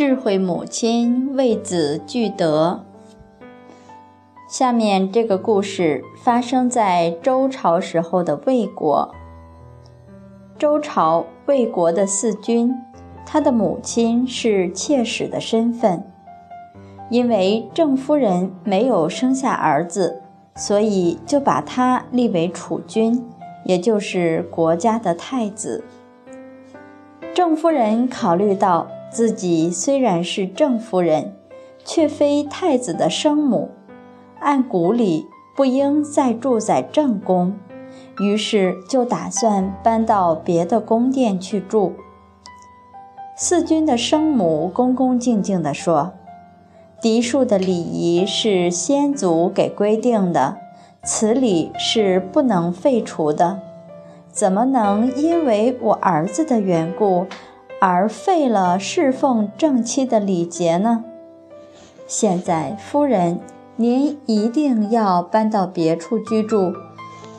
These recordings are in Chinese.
智慧母亲为子具德。下面这个故事发生在周朝时候的魏国。周朝魏国的四君，他的母亲是妾室的身份，因为郑夫人没有生下儿子，所以就把她立为储君，也就是国家的太子。郑夫人考虑到自己虽然是郑夫人，却非太子的生母，按古礼不应再住在正宫。于是就打算搬到别的宫殿去住。四君的生母恭恭敬敬地说：“嫡庶的礼仪是先祖给规定的，此礼是不能废除的。怎么能因为我儿子的缘故而废了侍奉正妻的礼节呢？现在夫人，您一定要搬到别处居住。”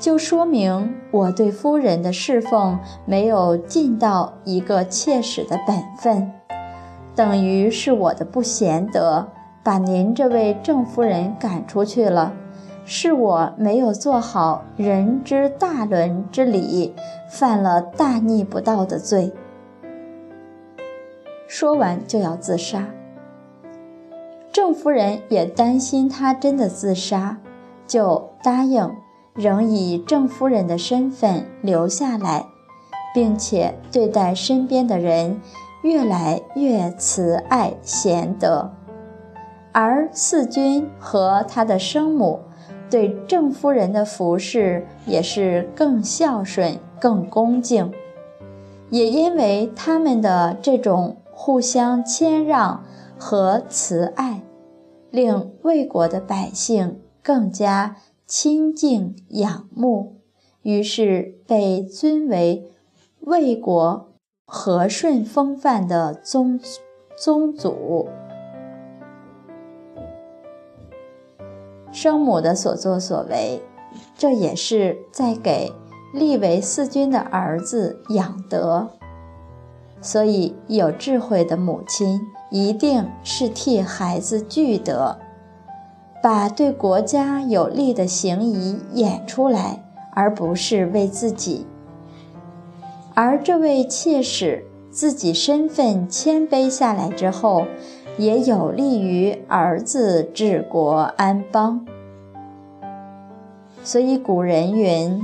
就说明我对夫人的侍奉没有尽到一个切实的本分，等于是我的不贤德，把您这位郑夫人赶出去了，是我没有做好人之大伦之礼，犯了大逆不道的罪。说完就要自杀，郑夫人也担心他真的自杀，就答应。仍以郑夫人的身份留下来，并且对待身边的人越来越慈爱贤德，而四君和他的生母对郑夫人的服侍也是更孝顺、更恭敬。也因为他们的这种互相谦让和慈爱，令魏国的百姓更加。亲近仰慕，于是被尊为魏国和顺风范的宗宗祖。生母的所作所为，这也是在给立为四君的儿子养德。所以，有智慧的母亲一定是替孩子聚德。把对国家有利的行仪演出来，而不是为自己。而这位妾室自己身份谦卑下来之后，也有利于儿子治国安邦。所以古人云：“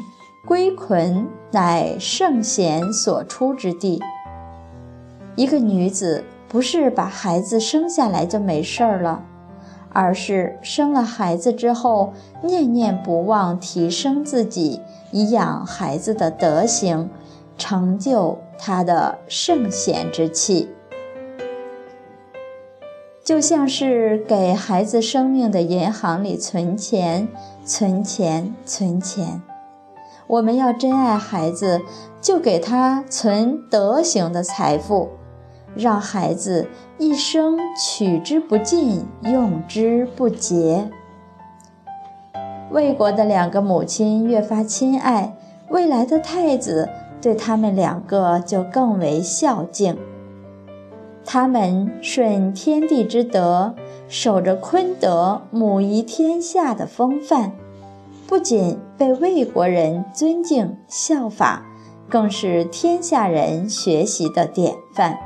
归捆乃圣贤所出之地。”一个女子不是把孩子生下来就没事儿了。而是生了孩子之后，念念不忘提升自己，以养孩子的德行，成就他的圣贤之气。就像是给孩子生命的银行里存钱，存钱，存钱。我们要真爱孩子，就给他存德行的财富。让孩子一生取之不尽，用之不竭。魏国的两个母亲越发亲爱，未来的太子对他们两个就更为孝敬。他们顺天地之德，守着坤德母仪天下的风范，不仅被魏国人尊敬效法，更是天下人学习的典范。